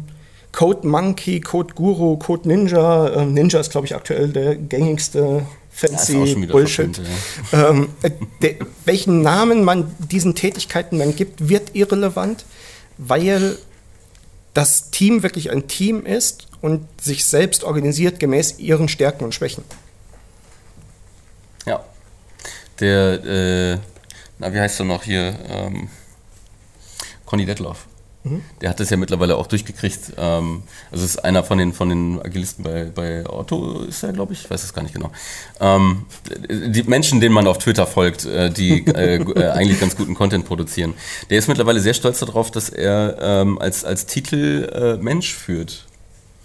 Code Monkey, Code Guru, Code Ninja. Ähm, Ninja ist, glaube ich, aktuell der gängigste fancy Bullshit. Ja. Ähm, der, welchen Namen man diesen Tätigkeiten dann gibt, wird irrelevant, weil das Team wirklich ein Team ist und sich selbst organisiert gemäß ihren Stärken und Schwächen. Ja. Der, äh, na, wie heißt er noch hier? Ähm, Conny Detloff. Mhm. Der hat das ja mittlerweile auch durchgekriegt. Ähm, also ist einer von den, von den Agilisten bei, bei Otto, ist er, glaube ich, ich weiß es gar nicht genau. Ähm, die Menschen, denen man auf Twitter folgt, äh, die äh, äh, eigentlich ganz guten Content produzieren. Der ist mittlerweile sehr stolz darauf, dass er ähm, als, als Titel Mensch führt.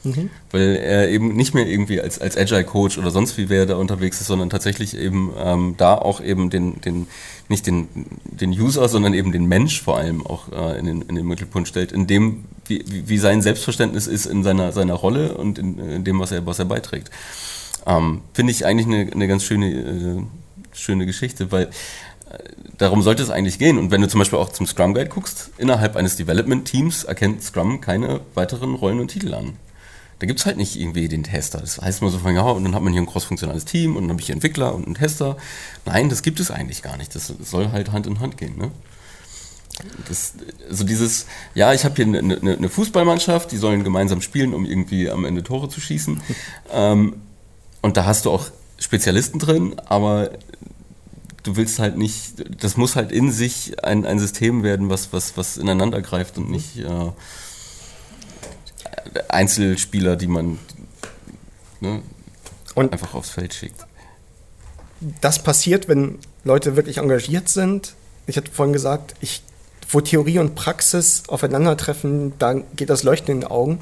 Mhm. Weil er eben nicht mehr irgendwie als, als Agile-Coach oder sonst wie wer da unterwegs ist, sondern tatsächlich eben ähm, da auch eben den, den, nicht den, den User, sondern eben den Mensch vor allem auch äh, in, den, in den Mittelpunkt stellt, in dem, wie, wie sein Selbstverständnis ist in seiner, seiner Rolle und in, in dem, was er, was er beiträgt. Ähm, Finde ich eigentlich eine, eine ganz schöne, äh, schöne Geschichte, weil äh, darum sollte es eigentlich gehen. Und wenn du zum Beispiel auch zum Scrum Guide guckst, innerhalb eines Development Teams erkennt Scrum keine weiteren Rollen und Titel an. Da gibt es halt nicht irgendwie den Tester. Das heißt immer so von, ja, und dann hat man hier ein crossfunktionales Team und dann habe ich hier Entwickler und einen Tester. Nein, das gibt es eigentlich gar nicht. Das soll halt Hand in Hand gehen. Ne? Das, also dieses, ja, ich habe hier eine, eine, eine, Fußballmannschaft, die sollen gemeinsam spielen, um irgendwie am Ende Tore zu schießen. ähm, und da hast du auch Spezialisten drin, aber du willst halt nicht, das muss halt in sich ein, ein System werden, was, was, was ineinander greift und nicht äh, Einzelspieler, die man ne, einfach aufs Feld schickt. Das passiert, wenn Leute wirklich engagiert sind. Ich hatte vorhin gesagt, ich, wo Theorie und Praxis aufeinandertreffen, da geht das Leuchten in den Augen.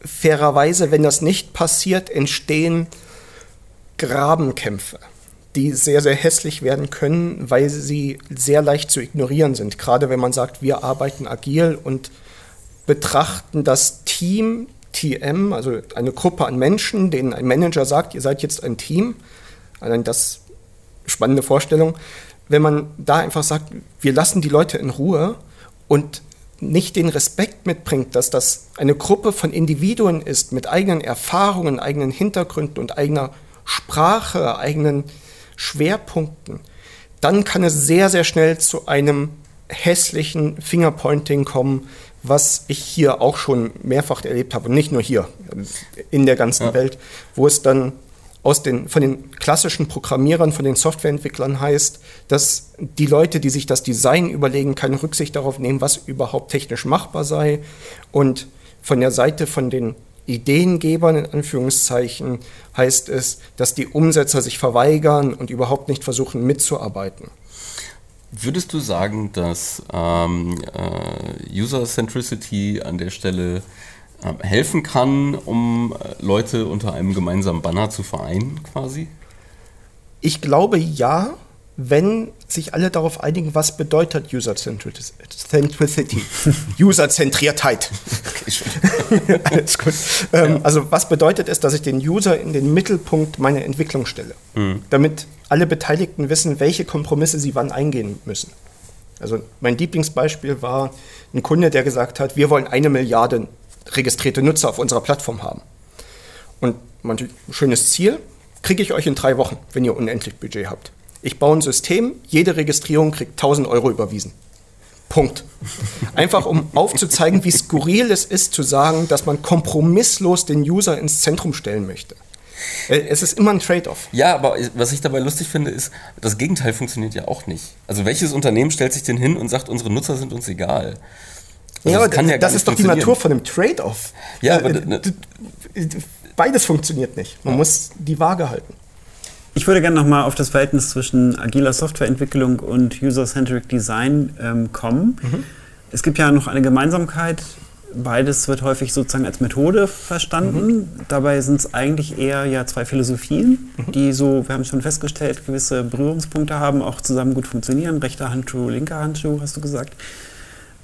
Fairerweise, wenn das nicht passiert, entstehen Grabenkämpfe, die sehr, sehr hässlich werden können, weil sie sehr leicht zu ignorieren sind. Gerade wenn man sagt, wir arbeiten agil und betrachten das Team, TM, also eine Gruppe an Menschen, denen ein Manager sagt, ihr seid jetzt ein Team. Allein das spannende Vorstellung. Wenn man da einfach sagt, wir lassen die Leute in Ruhe und nicht den Respekt mitbringt, dass das eine Gruppe von Individuen ist mit eigenen Erfahrungen, eigenen Hintergründen und eigener Sprache, eigenen Schwerpunkten, dann kann es sehr, sehr schnell zu einem hässlichen Fingerpointing kommen, was ich hier auch schon mehrfach erlebt habe und nicht nur hier, in der ganzen ja. Welt, wo es dann aus den, von den klassischen Programmierern, von den Softwareentwicklern heißt, dass die Leute, die sich das Design überlegen, keine Rücksicht darauf nehmen, was überhaupt technisch machbar sei. Und von der Seite von den Ideengebern in Anführungszeichen heißt es, dass die Umsetzer sich verweigern und überhaupt nicht versuchen mitzuarbeiten. Würdest du sagen, dass ähm, äh, User-Centricity an der Stelle äh, helfen kann, um äh, Leute unter einem gemeinsamen Banner zu vereinen, quasi? Ich glaube ja, wenn sich alle darauf einigen, was bedeutet User-Centricity. User-Zentriertheit. Alles gut. Ähm, ja. Also was bedeutet es, dass ich den User in den Mittelpunkt meiner Entwicklung stelle, mhm. damit alle Beteiligten wissen, welche Kompromisse sie wann eingehen müssen. Also mein Lieblingsbeispiel war ein Kunde, der gesagt hat, wir wollen eine Milliarde registrierte Nutzer auf unserer Plattform haben. Und mein schönes Ziel, kriege ich euch in drei Wochen, wenn ihr unendlich Budget habt. Ich baue ein System, jede Registrierung kriegt 1000 Euro überwiesen. Punkt. Einfach um aufzuzeigen, wie skurril es ist zu sagen, dass man kompromisslos den User ins Zentrum stellen möchte. Äh, es ist immer ein Trade-off. Ja, aber was ich dabei lustig finde, ist, das Gegenteil funktioniert ja auch nicht. Also welches Unternehmen stellt sich denn hin und sagt, unsere Nutzer sind uns egal? Also ja, aber das, ja das ist doch die Natur von einem Trade-off. Ja, aber äh, beides funktioniert nicht. Man ja. muss die Waage halten. Ich würde gerne nochmal auf das Verhältnis zwischen agiler Softwareentwicklung und User-Centric Design ähm, kommen. Mhm. Es gibt ja noch eine Gemeinsamkeit. Beides wird häufig sozusagen als Methode verstanden. Mhm. Dabei sind es eigentlich eher ja zwei Philosophien, mhm. die so, wir haben schon festgestellt, gewisse Berührungspunkte haben, auch zusammen gut funktionieren. Rechter Handschuh, linker Handschuh, hast du gesagt.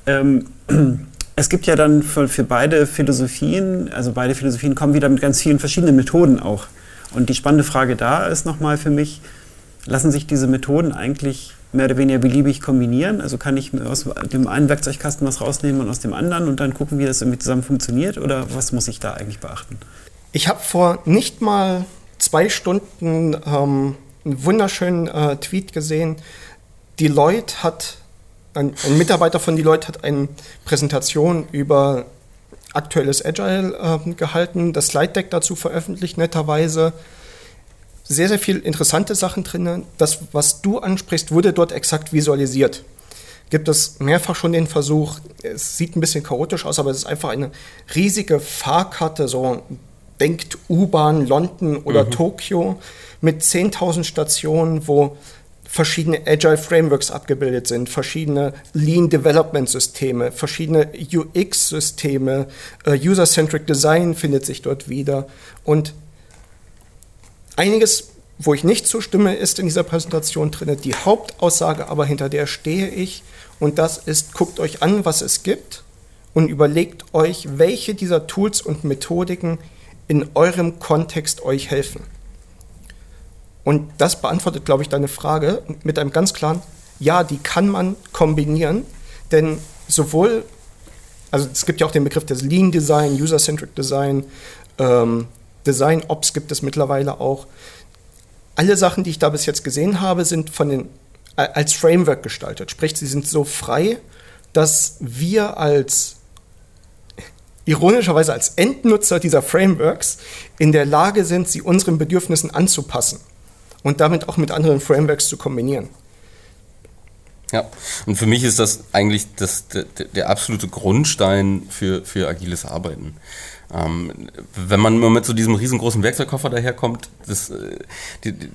Ähm, es gibt ja dann für, für beide Philosophien, also beide Philosophien kommen wieder mit ganz vielen verschiedenen Methoden auch und die spannende Frage da ist nochmal für mich, lassen sich diese Methoden eigentlich mehr oder weniger beliebig kombinieren? Also kann ich aus dem einen Werkzeugkasten was rausnehmen und aus dem anderen und dann gucken, wie das irgendwie zusammen funktioniert? Oder was muss ich da eigentlich beachten? Ich habe vor nicht mal zwei Stunden ähm, einen wunderschönen äh, Tweet gesehen. Deloitte hat, ein, ein Mitarbeiter von Deloitte hat eine Präsentation über aktuelles Agile äh, gehalten, das Slide Deck dazu veröffentlicht, netterweise. Sehr, sehr viel interessante Sachen drin. Das, was du ansprichst, wurde dort exakt visualisiert. gibt es mehrfach schon den Versuch, es sieht ein bisschen chaotisch aus, aber es ist einfach eine riesige Fahrkarte, so denkt U-Bahn London oder mhm. Tokio mit 10.000 Stationen, wo verschiedene Agile Frameworks abgebildet sind, verschiedene Lean Development Systeme, verschiedene UX Systeme, uh, User-Centric Design findet sich dort wieder und einiges, wo ich nicht zustimme, ist in dieser Präsentation drin. Die Hauptaussage aber, hinter der stehe ich und das ist, guckt euch an, was es gibt und überlegt euch, welche dieser Tools und Methodiken in eurem Kontext euch helfen. Und das beantwortet, glaube ich, deine Frage mit einem ganz klaren, ja, die kann man kombinieren, denn sowohl, also es gibt ja auch den Begriff des Lean Design, User-Centric Design, ähm, Design Ops gibt es mittlerweile auch. Alle Sachen, die ich da bis jetzt gesehen habe, sind von den, als Framework gestaltet. Sprich, sie sind so frei, dass wir als ironischerweise als Endnutzer dieser Frameworks in der Lage sind, sie unseren Bedürfnissen anzupassen und damit auch mit anderen Frameworks zu kombinieren. Ja, und für mich ist das eigentlich das, der, der absolute Grundstein für, für agiles Arbeiten. Ähm, wenn man mit so diesem riesengroßen Werkzeugkoffer daherkommt, das, äh, die, die,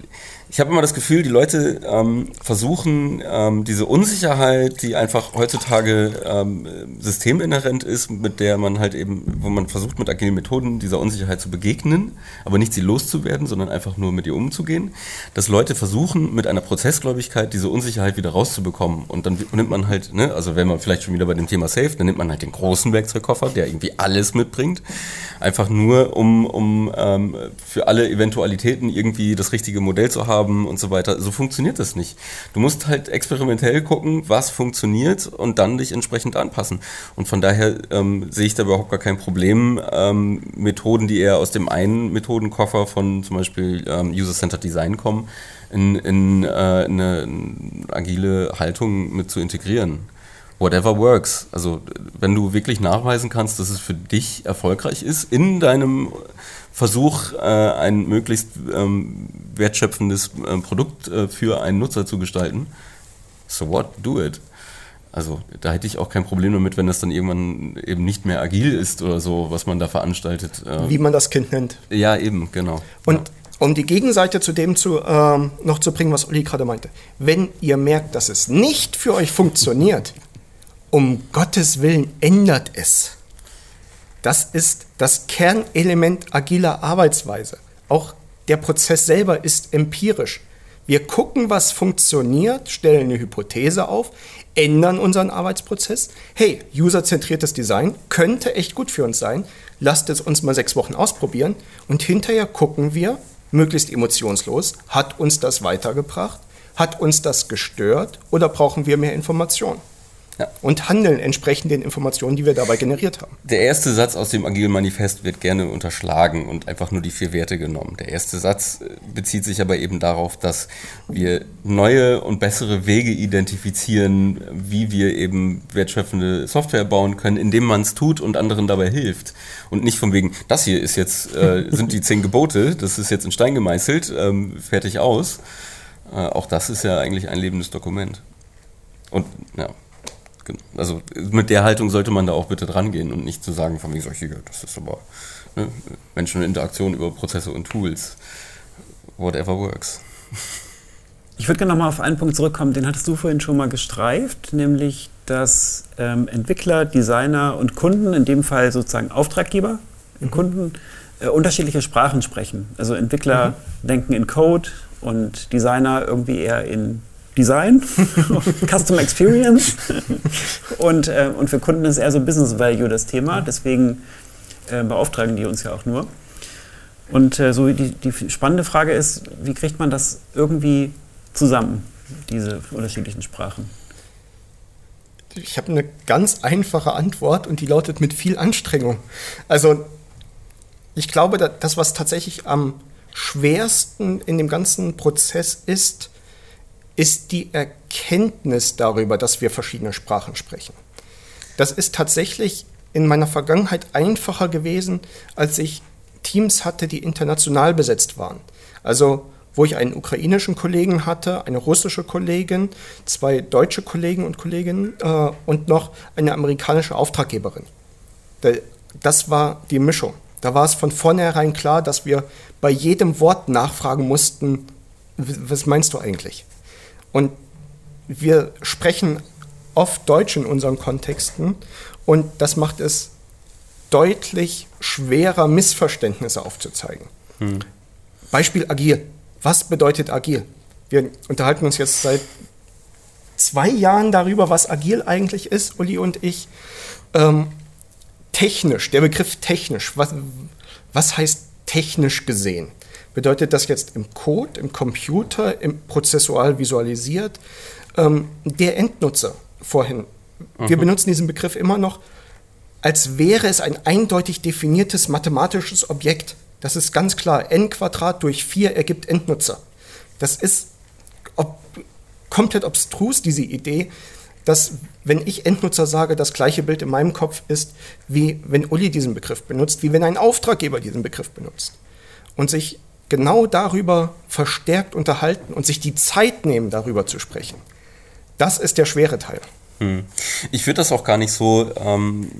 ich habe immer das Gefühl, die Leute ähm, versuchen, ähm, diese Unsicherheit, die einfach heutzutage ähm, systeminhärent ist, mit der man halt eben, wo man versucht, mit agilen Methoden dieser Unsicherheit zu begegnen, aber nicht sie loszuwerden, sondern einfach nur mit ihr umzugehen, dass Leute versuchen, mit einer Prozessgläubigkeit diese Unsicherheit wieder rauszubekommen. Und dann nimmt man halt, ne, also wenn man vielleicht schon wieder bei dem Thema Safe, dann nimmt man halt den großen Werkzeugkoffer, der irgendwie alles mitbringt, einfach nur, um, um ähm, für alle Eventualitäten irgendwie das richtige Modell zu haben und so weiter. So funktioniert das nicht. Du musst halt experimentell gucken, was funktioniert und dann dich entsprechend anpassen. Und von daher ähm, sehe ich da überhaupt gar kein Problem, ähm, Methoden, die eher aus dem einen Methodenkoffer von zum Beispiel ähm, User-Centered Design kommen, in, in, äh, in eine agile Haltung mit zu integrieren whatever works. Also wenn du wirklich nachweisen kannst, dass es für dich erfolgreich ist in deinem Versuch, äh, ein möglichst ähm, wertschöpfendes äh, Produkt äh, für einen Nutzer zu gestalten. So what? Do it. Also da hätte ich auch kein Problem damit, wenn das dann irgendwann eben nicht mehr agil ist oder so, was man da veranstaltet. Äh. Wie man das Kind nennt. Ja, eben, genau. Und ja. um die Gegenseite zu dem zu, ähm, noch zu bringen, was Uli gerade meinte. Wenn ihr merkt, dass es nicht für euch funktioniert, um Gottes Willen ändert es. Das ist das Kernelement agiler Arbeitsweise. Auch der Prozess selber ist empirisch. Wir gucken, was funktioniert, stellen eine Hypothese auf, ändern unseren Arbeitsprozess. Hey, userzentriertes Design könnte echt gut für uns sein. Lasst es uns mal sechs Wochen ausprobieren und hinterher gucken wir, möglichst emotionslos, hat uns das weitergebracht? Hat uns das gestört oder brauchen wir mehr Informationen? Ja. und handeln entsprechend den Informationen, die wir dabei generiert haben. Der erste Satz aus dem Agilen Manifest wird gerne unterschlagen und einfach nur die vier Werte genommen. Der erste Satz äh, bezieht sich aber eben darauf, dass wir neue und bessere Wege identifizieren, wie wir eben wertschöpfende Software bauen können, indem man es tut und anderen dabei hilft. Und nicht von wegen, das hier ist jetzt, äh, sind die zehn Gebote, das ist jetzt in Stein gemeißelt, ähm, fertig aus. Äh, auch das ist ja eigentlich ein lebendes Dokument. Und ja. Also mit der Haltung sollte man da auch bitte dran gehen und nicht zu sagen, von wegen solche, das ist aber ne, Menschen und Interaktion über Prozesse und Tools. Whatever works. Ich würde gerne nochmal auf einen Punkt zurückkommen, den hattest du vorhin schon mal gestreift, nämlich dass ähm, Entwickler, Designer und Kunden, in dem Fall sozusagen Auftraggeber, mhm. Kunden, äh, unterschiedliche Sprachen sprechen. Also Entwickler mhm. denken in Code und Designer irgendwie eher in Design, Custom Experience und, äh, und für Kunden ist eher so Business Value das Thema, deswegen äh, beauftragen die uns ja auch nur. Und äh, so die, die spannende Frage ist, wie kriegt man das irgendwie zusammen, diese unterschiedlichen Sprachen? Ich habe eine ganz einfache Antwort und die lautet mit viel Anstrengung. Also ich glaube, das, was tatsächlich am schwersten in dem ganzen Prozess ist, ist die Erkenntnis darüber, dass wir verschiedene Sprachen sprechen. Das ist tatsächlich in meiner Vergangenheit einfacher gewesen, als ich Teams hatte, die international besetzt waren. Also wo ich einen ukrainischen Kollegen hatte, eine russische Kollegin, zwei deutsche Kollegen und Kolleginnen äh, und noch eine amerikanische Auftraggeberin. Das war die Mischung. Da war es von vornherein klar, dass wir bei jedem Wort nachfragen mussten, was meinst du eigentlich? Und wir sprechen oft Deutsch in unseren Kontexten und das macht es deutlich schwerer, Missverständnisse aufzuzeigen. Hm. Beispiel agil. Was bedeutet agil? Wir unterhalten uns jetzt seit zwei Jahren darüber, was agil eigentlich ist, Uli und ich. Ähm, technisch, der Begriff technisch, was, was heißt technisch gesehen? Bedeutet das jetzt im Code, im Computer, im prozessual visualisiert? Ähm, der Endnutzer vorhin, mhm. wir benutzen diesen Begriff immer noch, als wäre es ein eindeutig definiertes mathematisches Objekt. Das ist ganz klar. n Quadrat durch 4 ergibt Endnutzer. Das ist ob, komplett obstrus, diese Idee, dass, wenn ich Endnutzer sage, das gleiche Bild in meinem Kopf ist, wie wenn Uli diesen Begriff benutzt, wie wenn ein Auftraggeber diesen Begriff benutzt. Und sich genau darüber verstärkt unterhalten und sich die Zeit nehmen, darüber zu sprechen. Das ist der schwere Teil. Hm. Ich würde das auch gar nicht so, ähm,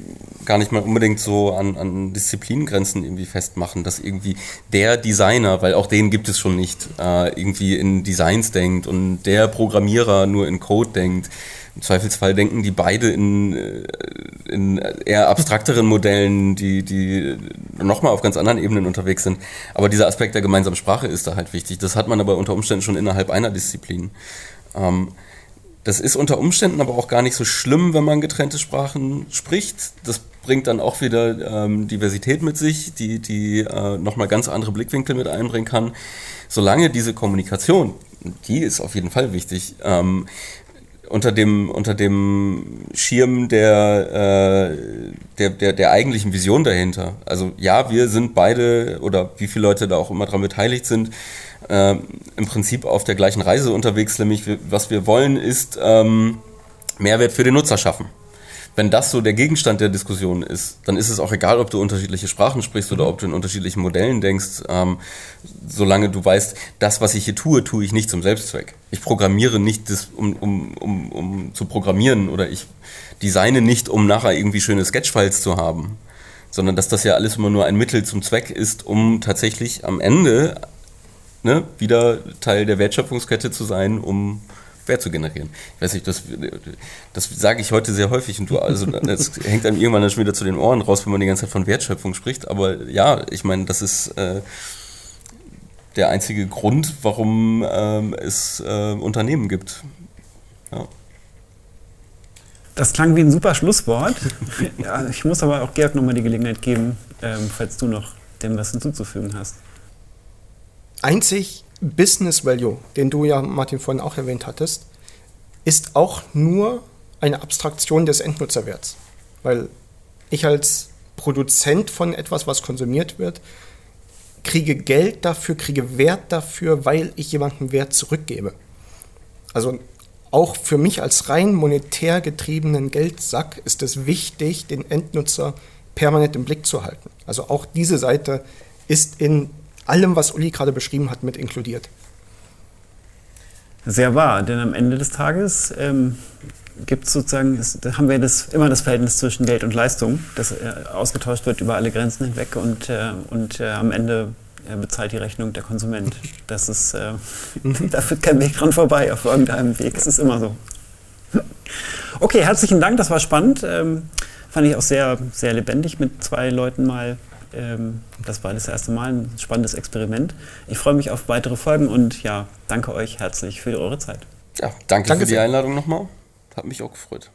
gar nicht mal unbedingt so an, an Disziplingrenzen irgendwie festmachen, dass irgendwie der Designer, weil auch den gibt es schon nicht, äh, irgendwie in Designs denkt und der Programmierer nur in Code denkt. Im Zweifelsfall denken die beide in, äh, in eher abstrakteren Modellen, die, die nochmal auf ganz anderen Ebenen unterwegs sind. Aber dieser Aspekt der gemeinsamen Sprache ist da halt wichtig. Das hat man aber unter Umständen schon innerhalb einer Disziplin. Ähm, das ist unter Umständen aber auch gar nicht so schlimm, wenn man getrennte Sprachen spricht. Das bringt dann auch wieder ähm, Diversität mit sich, die, die äh, nochmal ganz andere Blickwinkel mit einbringen kann. Solange diese Kommunikation, die ist auf jeden Fall wichtig, ähm, unter dem, unter dem Schirm der, äh, der, der, der eigentlichen Vision dahinter. Also ja, wir sind beide oder wie viele Leute da auch immer dran beteiligt sind, äh, im Prinzip auf der gleichen Reise unterwegs, nämlich was wir wollen ist ähm, Mehrwert für den Nutzer schaffen wenn das so der Gegenstand der Diskussion ist, dann ist es auch egal, ob du unterschiedliche Sprachen sprichst oder mhm. ob du in unterschiedlichen Modellen denkst, ähm, solange du weißt, das, was ich hier tue, tue ich nicht zum Selbstzweck. Ich programmiere nicht, das, um, um, um, um zu programmieren oder ich designe nicht, um nachher irgendwie schöne Sketchfiles zu haben, sondern dass das ja alles immer nur ein Mittel zum Zweck ist, um tatsächlich am Ende ne, wieder Teil der Wertschöpfungskette zu sein, um Wert zu generieren. Ich weiß nicht, das, das sage ich heute sehr häufig und du, also das hängt einem irgendwann dann schon wieder zu den Ohren raus, wenn man die ganze Zeit von Wertschöpfung spricht. Aber ja, ich meine, das ist äh, der einzige Grund, warum ähm, es äh, Unternehmen gibt. Ja. Das klang wie ein super Schlusswort. ja, ich muss aber auch Georg nochmal die Gelegenheit geben, ähm, falls du noch dem was hinzuzufügen hast. Einzig Business Value, den du ja, Martin, vorhin auch erwähnt hattest, ist auch nur eine Abstraktion des Endnutzerwerts. Weil ich als Produzent von etwas, was konsumiert wird, kriege Geld dafür, kriege Wert dafür, weil ich jemandem Wert zurückgebe. Also auch für mich als rein monetär getriebenen Geldsack ist es wichtig, den Endnutzer permanent im Blick zu halten. Also auch diese Seite ist in allem, was Uli gerade beschrieben hat, mit inkludiert. Sehr wahr, denn am Ende des Tages ähm, gibt es sozusagen, ist, haben wir das, immer das Verhältnis zwischen Geld und Leistung, das äh, ausgetauscht wird über alle Grenzen hinweg und, äh, und äh, am Ende äh, bezahlt die Rechnung der Konsument. Das ist, äh, da führt kein Weg dran vorbei auf irgendeinem Weg. Es ist immer so. Okay, herzlichen Dank, das war spannend. Ähm, fand ich auch sehr, sehr lebendig mit zwei Leuten mal das war das erste Mal ein spannendes Experiment. Ich freue mich auf weitere Folgen und ja, danke euch herzlich für eure Zeit. Ja, danke, danke für die Einladung nochmal. Hat mich auch gefreut.